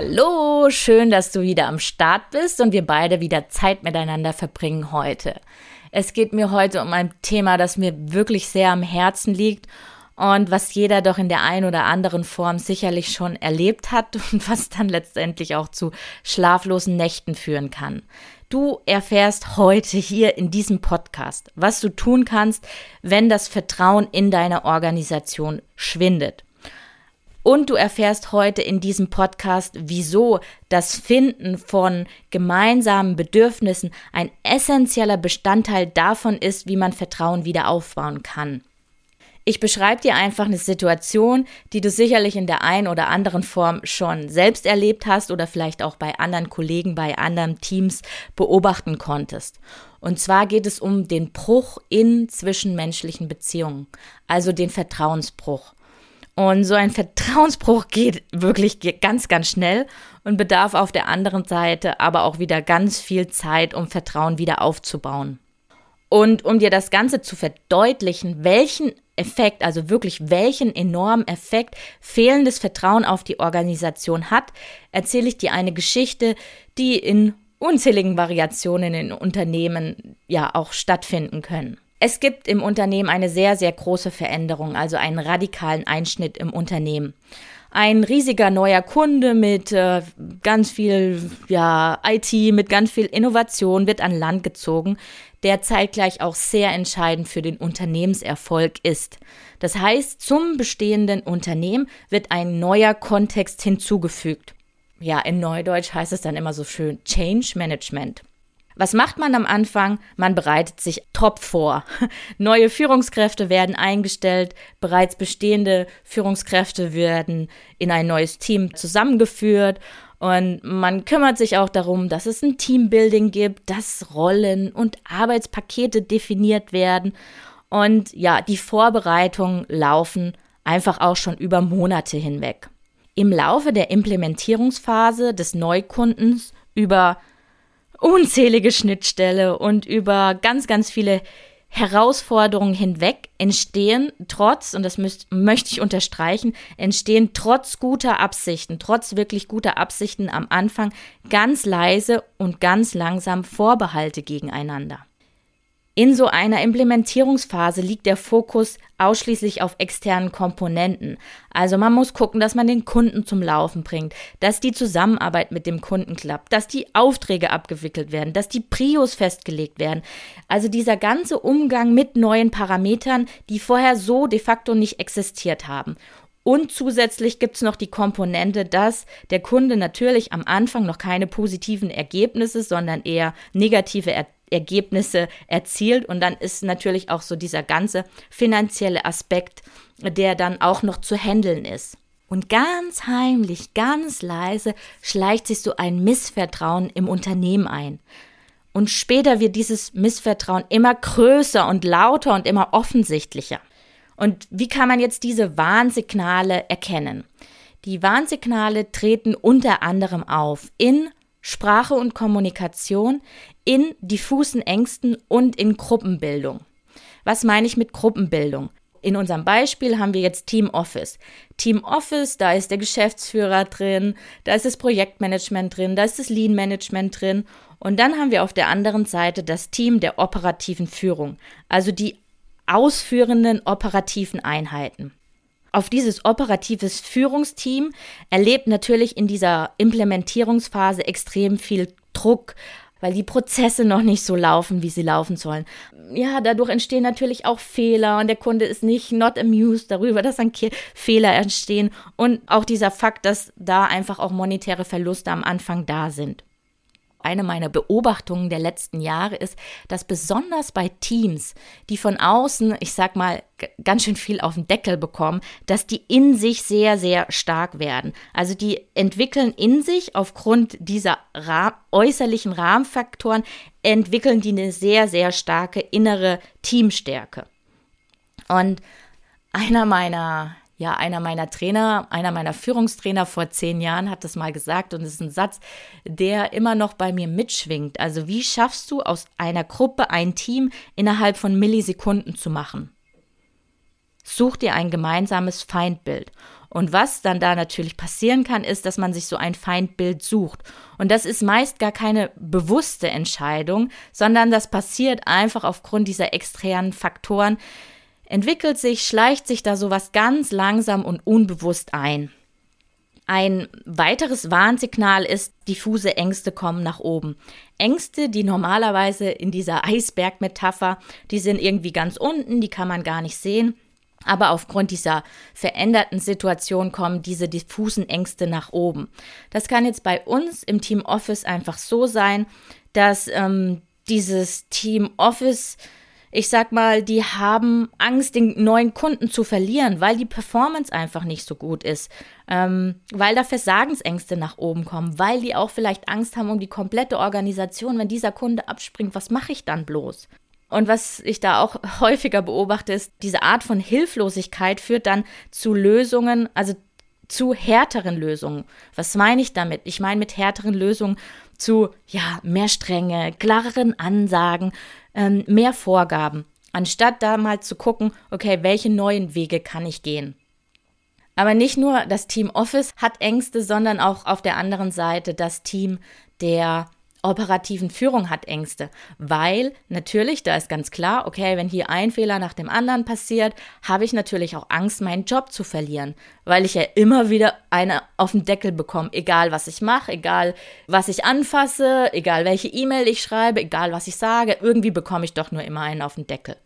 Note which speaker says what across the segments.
Speaker 1: Hallo, schön, dass du wieder am Start bist und wir beide wieder Zeit miteinander verbringen heute. Es geht mir heute um ein Thema, das mir wirklich sehr am Herzen liegt und was jeder doch in der einen oder anderen Form sicherlich schon erlebt hat und was dann letztendlich auch zu schlaflosen Nächten führen kann. Du erfährst heute hier in diesem Podcast, was du tun kannst, wenn das Vertrauen in deine Organisation schwindet. Und du erfährst heute in diesem Podcast, wieso das Finden von gemeinsamen Bedürfnissen ein essentieller Bestandteil davon ist, wie man Vertrauen wieder aufbauen kann. Ich beschreibe dir einfach eine Situation, die du sicherlich in der einen oder anderen Form schon selbst erlebt hast oder vielleicht auch bei anderen Kollegen, bei anderen Teams beobachten konntest. Und zwar geht es um den Bruch in zwischenmenschlichen Beziehungen, also den Vertrauensbruch. Und so ein Vertrauensbruch geht wirklich ganz, ganz schnell und bedarf auf der anderen Seite aber auch wieder ganz viel Zeit, um Vertrauen wieder aufzubauen. Und um dir das Ganze zu verdeutlichen, welchen Effekt, also wirklich welchen enormen Effekt fehlendes Vertrauen auf die Organisation hat, erzähle ich dir eine Geschichte, die in unzähligen Variationen in Unternehmen ja auch stattfinden können. Es gibt im Unternehmen eine sehr, sehr große Veränderung, also einen radikalen Einschnitt im Unternehmen. Ein riesiger neuer Kunde mit äh, ganz viel ja, IT, mit ganz viel Innovation wird an Land gezogen, der zeitgleich auch sehr entscheidend für den Unternehmenserfolg ist. Das heißt, zum bestehenden Unternehmen wird ein neuer Kontext hinzugefügt. Ja, in Neudeutsch heißt es dann immer so schön Change Management. Was macht man am Anfang? Man bereitet sich top vor. Neue Führungskräfte werden eingestellt, bereits bestehende Führungskräfte werden in ein neues Team zusammengeführt und man kümmert sich auch darum, dass es ein Teambuilding gibt, dass Rollen und Arbeitspakete definiert werden und ja, die Vorbereitungen laufen einfach auch schon über Monate hinweg. Im Laufe der Implementierungsphase des Neukundens über unzählige Schnittstelle und über ganz, ganz viele Herausforderungen hinweg entstehen trotz, und das müsst, möchte ich unterstreichen, entstehen trotz guter Absichten, trotz wirklich guter Absichten am Anfang ganz leise und ganz langsam Vorbehalte gegeneinander. In so einer Implementierungsphase liegt der Fokus ausschließlich auf externen Komponenten. Also man muss gucken, dass man den Kunden zum Laufen bringt, dass die Zusammenarbeit mit dem Kunden klappt, dass die Aufträge abgewickelt werden, dass die Prios festgelegt werden. Also dieser ganze Umgang mit neuen Parametern, die vorher so de facto nicht existiert haben. Und zusätzlich gibt es noch die Komponente, dass der Kunde natürlich am Anfang noch keine positiven Ergebnisse, sondern eher negative Ergebnisse Ergebnisse erzielt. Und dann ist natürlich auch so dieser ganze finanzielle Aspekt, der dann auch noch zu handeln ist. Und ganz heimlich, ganz leise schleicht sich so ein Missvertrauen im Unternehmen ein. Und später wird dieses Missvertrauen immer größer und lauter und immer offensichtlicher. Und wie kann man jetzt diese Warnsignale erkennen? Die Warnsignale treten unter anderem auf in Sprache und Kommunikation, in diffusen Ängsten und in Gruppenbildung. Was meine ich mit Gruppenbildung? In unserem Beispiel haben wir jetzt Team Office. Team Office, da ist der Geschäftsführer drin, da ist das Projektmanagement drin, da ist das Lean Management drin und dann haben wir auf der anderen Seite das Team der operativen Führung, also die ausführenden operativen Einheiten. Auf dieses operatives Führungsteam erlebt natürlich in dieser Implementierungsphase extrem viel Druck, weil die Prozesse noch nicht so laufen, wie sie laufen sollen. Ja, dadurch entstehen natürlich auch Fehler und der Kunde ist nicht not amused darüber, dass dann Fehler entstehen und auch dieser Fakt, dass da einfach auch monetäre Verluste am Anfang da sind. Eine meiner Beobachtungen der letzten Jahre ist, dass besonders bei Teams, die von außen, ich sag mal, ganz schön viel auf den Deckel bekommen, dass die in sich sehr, sehr stark werden. Also die entwickeln in sich aufgrund dieser Ra äußerlichen Rahmenfaktoren, entwickeln die eine sehr, sehr starke innere Teamstärke. Und einer meiner ja, einer meiner Trainer, einer meiner Führungstrainer vor zehn Jahren hat das mal gesagt und es ist ein Satz, der immer noch bei mir mitschwingt. Also wie schaffst du aus einer Gruppe ein Team innerhalb von Millisekunden zu machen? Such dir ein gemeinsames Feindbild. Und was dann da natürlich passieren kann, ist, dass man sich so ein Feindbild sucht. Und das ist meist gar keine bewusste Entscheidung, sondern das passiert einfach aufgrund dieser externen Faktoren, entwickelt sich, schleicht sich da sowas ganz langsam und unbewusst ein. Ein weiteres Warnsignal ist, diffuse Ängste kommen nach oben. Ängste, die normalerweise in dieser Eisbergmetapher, die sind irgendwie ganz unten, die kann man gar nicht sehen. Aber aufgrund dieser veränderten Situation kommen diese diffusen Ängste nach oben. Das kann jetzt bei uns im Team Office einfach so sein, dass ähm, dieses Team Office ich sag mal, die haben Angst, den neuen Kunden zu verlieren, weil die Performance einfach nicht so gut ist, ähm, weil da Versagensängste nach oben kommen, weil die auch vielleicht Angst haben um die komplette Organisation. Wenn dieser Kunde abspringt, was mache ich dann bloß? Und was ich da auch häufiger beobachte, ist, diese Art von Hilflosigkeit führt dann zu Lösungen, also zu härteren Lösungen. Was meine ich damit? Ich meine mit härteren Lösungen zu, ja, mehr Strenge, klareren Ansagen, ähm, mehr Vorgaben, anstatt da mal zu gucken, okay, welche neuen Wege kann ich gehen. Aber nicht nur das Team Office hat Ängste, sondern auch auf der anderen Seite das Team der operativen Führung hat Ängste, weil natürlich, da ist ganz klar, okay, wenn hier ein Fehler nach dem anderen passiert, habe ich natürlich auch Angst, meinen Job zu verlieren, weil ich ja immer wieder eine auf den Deckel bekomme, egal was ich mache, egal was ich anfasse, egal welche E-Mail ich schreibe, egal was ich sage, irgendwie bekomme ich doch nur immer einen auf den Deckel.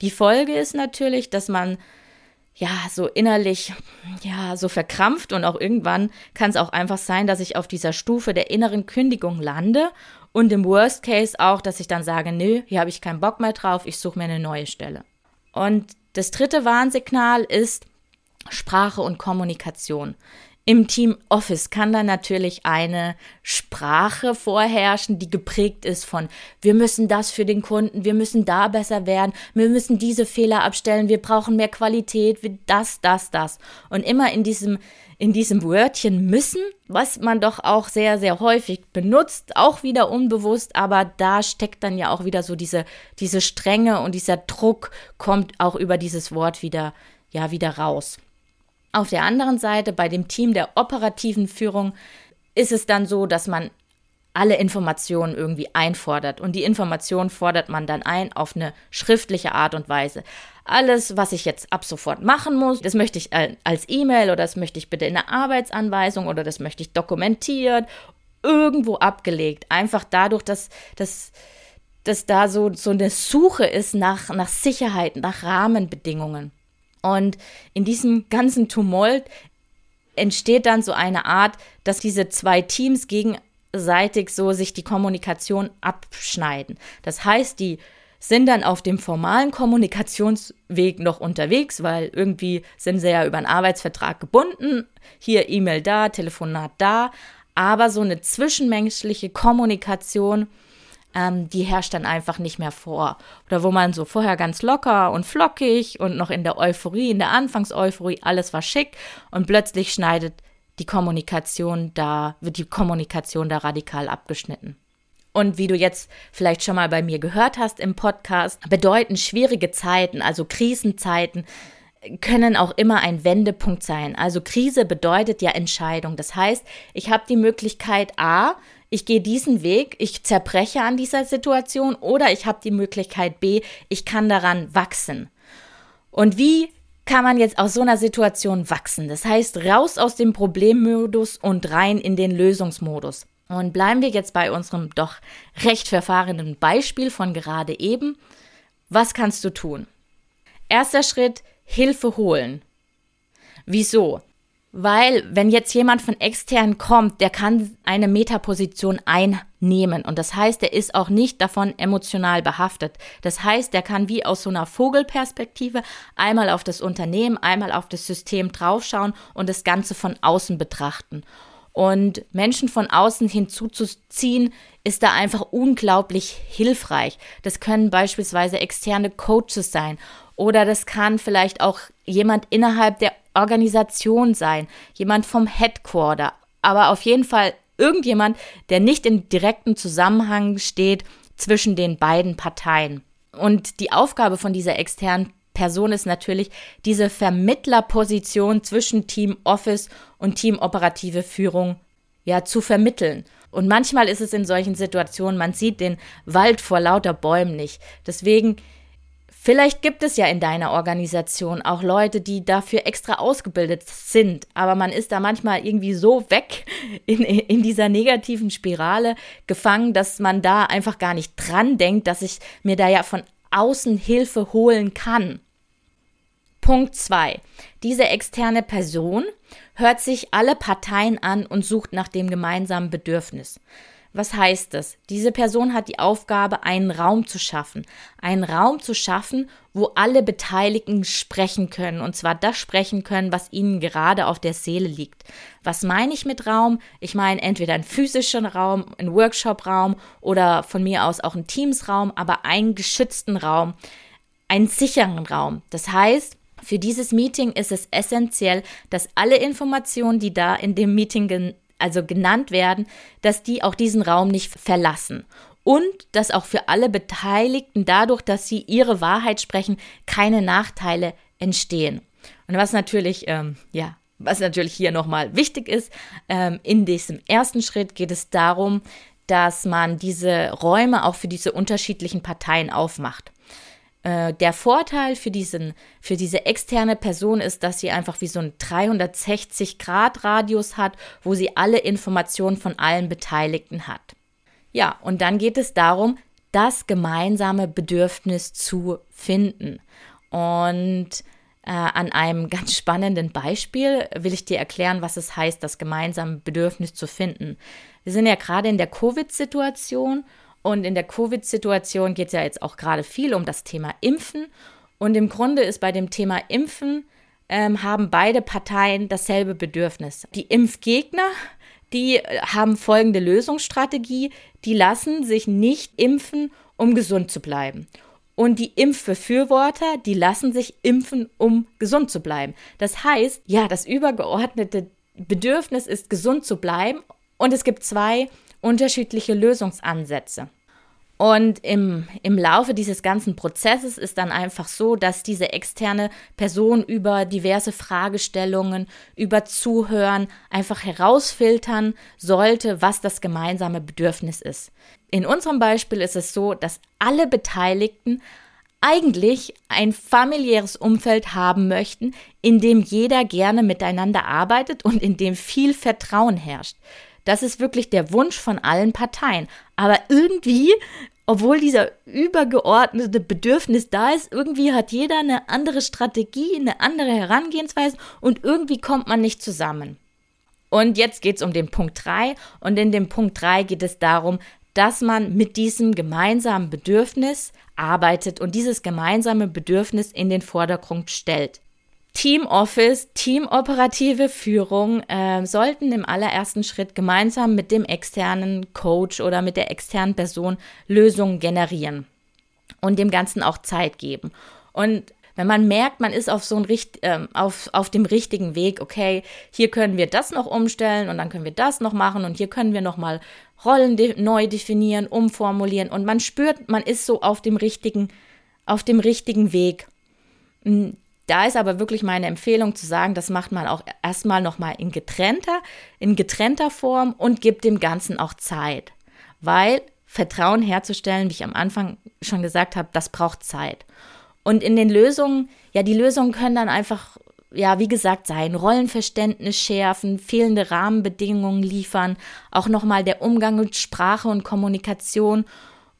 Speaker 1: Die Folge ist natürlich, dass man ja, so innerlich, ja, so verkrampft und auch irgendwann kann es auch einfach sein, dass ich auf dieser Stufe der inneren Kündigung lande und im Worst Case auch, dass ich dann sage, nö, hier habe ich keinen Bock mehr drauf, ich suche mir eine neue Stelle. Und das dritte Warnsignal ist Sprache und Kommunikation. Im Team Office kann dann natürlich eine Sprache vorherrschen, die geprägt ist von, wir müssen das für den Kunden, wir müssen da besser werden, wir müssen diese Fehler abstellen, wir brauchen mehr Qualität, das, das, das. Und immer in diesem, in diesem Wörtchen müssen, was man doch auch sehr, sehr häufig benutzt, auch wieder unbewusst, aber da steckt dann ja auch wieder so diese, diese Strenge und dieser Druck kommt auch über dieses Wort wieder, ja, wieder raus. Auf der anderen Seite, bei dem Team der operativen Führung, ist es dann so, dass man alle Informationen irgendwie einfordert. Und die Informationen fordert man dann ein auf eine schriftliche Art und Weise. Alles, was ich jetzt ab sofort machen muss, das möchte ich als E-Mail oder das möchte ich bitte in der Arbeitsanweisung oder das möchte ich dokumentiert, irgendwo abgelegt. Einfach dadurch, dass, dass, dass da so, so eine Suche ist nach, nach Sicherheit, nach Rahmenbedingungen. Und in diesem ganzen Tumult entsteht dann so eine Art, dass diese zwei Teams gegenseitig so sich die Kommunikation abschneiden. Das heißt, die sind dann auf dem formalen Kommunikationsweg noch unterwegs, weil irgendwie sind sie ja über einen Arbeitsvertrag gebunden. Hier E-Mail da, Telefonat da. Aber so eine zwischenmenschliche Kommunikation ähm, die herrscht dann einfach nicht mehr vor. Oder wo man so vorher ganz locker und flockig und noch in der Euphorie, in der Anfangseuphorie, alles war schick und plötzlich schneidet die Kommunikation da, wird die Kommunikation da radikal abgeschnitten. Und wie du jetzt vielleicht schon mal bei mir gehört hast im Podcast, bedeuten schwierige Zeiten, also Krisenzeiten, können auch immer ein Wendepunkt sein. Also Krise bedeutet ja Entscheidung. Das heißt, ich habe die Möglichkeit A, ich gehe diesen Weg, ich zerbreche an dieser Situation oder ich habe die Möglichkeit B, ich kann daran wachsen. Und wie kann man jetzt aus so einer Situation wachsen? Das heißt, raus aus dem Problemmodus und rein in den Lösungsmodus. Und bleiben wir jetzt bei unserem doch recht verfahrenen Beispiel von gerade eben. Was kannst du tun? Erster Schritt, Hilfe holen. Wieso? Weil, wenn jetzt jemand von extern kommt, der kann eine Metaposition einnehmen. Und das heißt, er ist auch nicht davon emotional behaftet. Das heißt, er kann wie aus so einer Vogelperspektive einmal auf das Unternehmen, einmal auf das System draufschauen und das Ganze von außen betrachten. Und Menschen von außen hinzuzuziehen, ist da einfach unglaublich hilfreich. Das können beispielsweise externe Coaches sein oder das kann vielleicht auch jemand innerhalb der Organisation sein, jemand vom Headquarter, aber auf jeden Fall irgendjemand, der nicht in direktem Zusammenhang steht zwischen den beiden Parteien. Und die Aufgabe von dieser externen Person ist natürlich, diese Vermittlerposition zwischen Team Office und Team operative Führung ja zu vermitteln. Und manchmal ist es in solchen Situationen, man sieht den Wald vor lauter Bäumen nicht. Deswegen Vielleicht gibt es ja in deiner Organisation auch Leute, die dafür extra ausgebildet sind, aber man ist da manchmal irgendwie so weg in, in dieser negativen Spirale gefangen, dass man da einfach gar nicht dran denkt, dass ich mir da ja von außen Hilfe holen kann. Punkt 2. Diese externe Person hört sich alle Parteien an und sucht nach dem gemeinsamen Bedürfnis. Was heißt das? Diese Person hat die Aufgabe, einen Raum zu schaffen. Einen Raum zu schaffen, wo alle Beteiligten sprechen können. Und zwar das sprechen können, was ihnen gerade auf der Seele liegt. Was meine ich mit Raum? Ich meine entweder einen physischen Raum, einen Workshop-Raum oder von mir aus auch einen Teams-Raum, aber einen geschützten Raum, einen sicheren Raum. Das heißt, für dieses Meeting ist es essentiell, dass alle Informationen, die da in dem Meeting also genannt werden, dass die auch diesen Raum nicht verlassen. Und dass auch für alle Beteiligten dadurch, dass sie ihre Wahrheit sprechen, keine Nachteile entstehen. Und was natürlich, ähm, ja, was natürlich hier nochmal wichtig ist, ähm, in diesem ersten Schritt geht es darum, dass man diese Räume auch für diese unterschiedlichen Parteien aufmacht. Äh, der Vorteil für, diesen, für diese externe Person ist, dass sie einfach wie so ein 360-Grad-Radius hat, wo sie alle Informationen von allen Beteiligten hat. Ja, und dann geht es darum, das gemeinsame Bedürfnis zu finden. Und äh, an einem ganz spannenden Beispiel will ich dir erklären, was es heißt, das gemeinsame Bedürfnis zu finden. Wir sind ja gerade in der Covid-Situation und in der Covid-Situation geht es ja jetzt auch gerade viel um das Thema Impfen. Und im Grunde ist bei dem Thema Impfen ähm, haben beide Parteien dasselbe Bedürfnis. Die Impfgegner, die äh, haben folgende Lösungsstrategie, die lassen sich nicht impfen, um gesund zu bleiben. Und die Impfbefürworter, die lassen sich impfen, um gesund zu bleiben. Das heißt, ja, das übergeordnete Bedürfnis ist, gesund zu bleiben. Und es gibt zwei unterschiedliche Lösungsansätze. Und im, im Laufe dieses ganzen Prozesses ist dann einfach so, dass diese externe Person über diverse Fragestellungen, über Zuhören einfach herausfiltern sollte, was das gemeinsame Bedürfnis ist. In unserem Beispiel ist es so, dass alle Beteiligten eigentlich ein familiäres Umfeld haben möchten, in dem jeder gerne miteinander arbeitet und in dem viel Vertrauen herrscht. Das ist wirklich der Wunsch von allen Parteien. Aber irgendwie, obwohl dieser übergeordnete Bedürfnis da ist, irgendwie hat jeder eine andere Strategie, eine andere Herangehensweise und irgendwie kommt man nicht zusammen. Und jetzt geht es um den Punkt 3 und in dem Punkt 3 geht es darum, dass man mit diesem gemeinsamen Bedürfnis arbeitet und dieses gemeinsame Bedürfnis in den Vordergrund stellt. Team Office, teamoperative Führung äh, sollten im allerersten Schritt gemeinsam mit dem externen Coach oder mit der externen Person Lösungen generieren und dem Ganzen auch Zeit geben. Und wenn man merkt, man ist auf so ein äh, auf, auf dem richtigen Weg, okay, hier können wir das noch umstellen und dann können wir das noch machen und hier können wir noch mal Rollen de neu definieren, umformulieren und man spürt, man ist so auf dem richtigen, auf dem richtigen Weg hm, da ist aber wirklich meine Empfehlung zu sagen, das macht man auch erstmal nochmal in getrennter, in getrennter Form und gibt dem Ganzen auch Zeit. Weil Vertrauen herzustellen, wie ich am Anfang schon gesagt habe, das braucht Zeit. Und in den Lösungen, ja, die Lösungen können dann einfach, ja, wie gesagt, sein, Rollenverständnis schärfen, fehlende Rahmenbedingungen liefern, auch nochmal der Umgang mit Sprache und Kommunikation.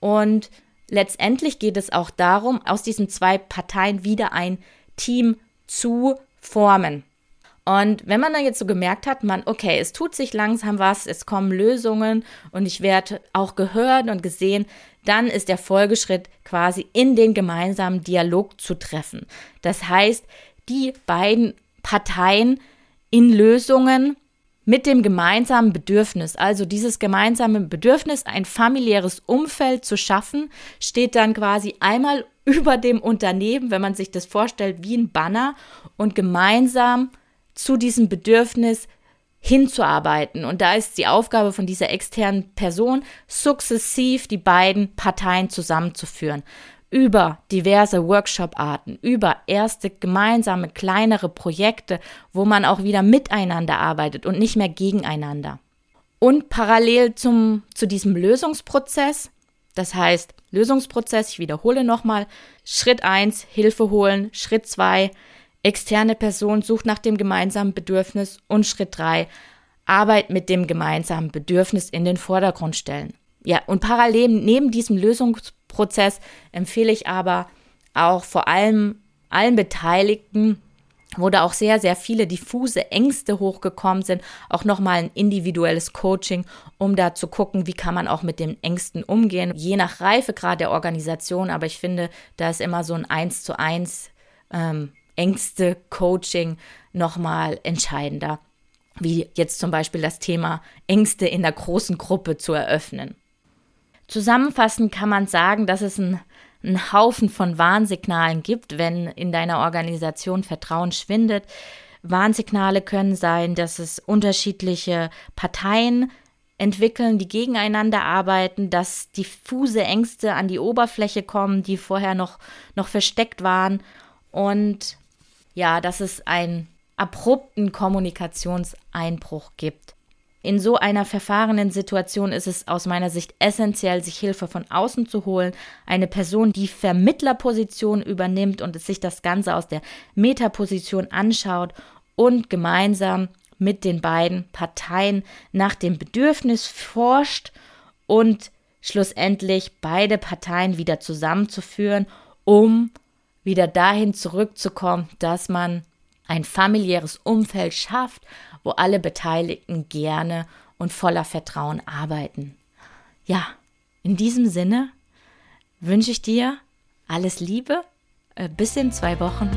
Speaker 1: Und letztendlich geht es auch darum, aus diesen zwei Parteien wieder ein Team zu formen. Und wenn man dann jetzt so gemerkt hat, man, okay, es tut sich langsam was, es kommen Lösungen und ich werde auch gehört und gesehen, dann ist der Folgeschritt quasi in den gemeinsamen Dialog zu treffen. Das heißt, die beiden Parteien in Lösungen mit dem gemeinsamen Bedürfnis, also dieses gemeinsame Bedürfnis, ein familiäres Umfeld zu schaffen, steht dann quasi einmal über dem Unternehmen, wenn man sich das vorstellt, wie ein Banner und gemeinsam zu diesem Bedürfnis hinzuarbeiten. Und da ist die Aufgabe von dieser externen Person, sukzessiv die beiden Parteien zusammenzuführen. Über diverse Workshop-Arten, über erste gemeinsame kleinere Projekte, wo man auch wieder miteinander arbeitet und nicht mehr gegeneinander. Und parallel zum, zu diesem Lösungsprozess, das heißt Lösungsprozess, ich wiederhole nochmal, Schritt 1, Hilfe holen, Schritt 2, Externe Person sucht nach dem gemeinsamen Bedürfnis. Und Schritt drei Arbeit mit dem gemeinsamen Bedürfnis in den Vordergrund stellen. Ja, und parallel neben diesem Lösungsprozess empfehle ich aber auch vor allem allen Beteiligten, wo da auch sehr, sehr viele diffuse Ängste hochgekommen sind, auch nochmal ein individuelles Coaching, um da zu gucken, wie kann man auch mit den Ängsten umgehen, je nach Reifegrad der Organisation. Aber ich finde, da ist immer so ein Eins zu eins ähm, Ängste, Coaching nochmal entscheidender, wie jetzt zum Beispiel das Thema Ängste in der großen Gruppe zu eröffnen. Zusammenfassend kann man sagen, dass es ein, einen Haufen von Warnsignalen gibt, wenn in deiner Organisation Vertrauen schwindet. Warnsignale können sein, dass es unterschiedliche Parteien entwickeln, die gegeneinander arbeiten, dass diffuse Ängste an die Oberfläche kommen, die vorher noch, noch versteckt waren und ja, dass es einen abrupten Kommunikationseinbruch gibt. In so einer verfahrenen Situation ist es aus meiner Sicht essentiell, sich Hilfe von außen zu holen, eine Person, die Vermittlerposition übernimmt und sich das Ganze aus der Metaposition anschaut und gemeinsam mit den beiden Parteien nach dem Bedürfnis forscht und schlussendlich beide Parteien wieder zusammenzuführen, um wieder dahin zurückzukommen, dass man ein familiäres Umfeld schafft, wo alle Beteiligten gerne und voller Vertrauen arbeiten. Ja, in diesem Sinne wünsche ich dir alles Liebe. Äh, bis in zwei Wochen.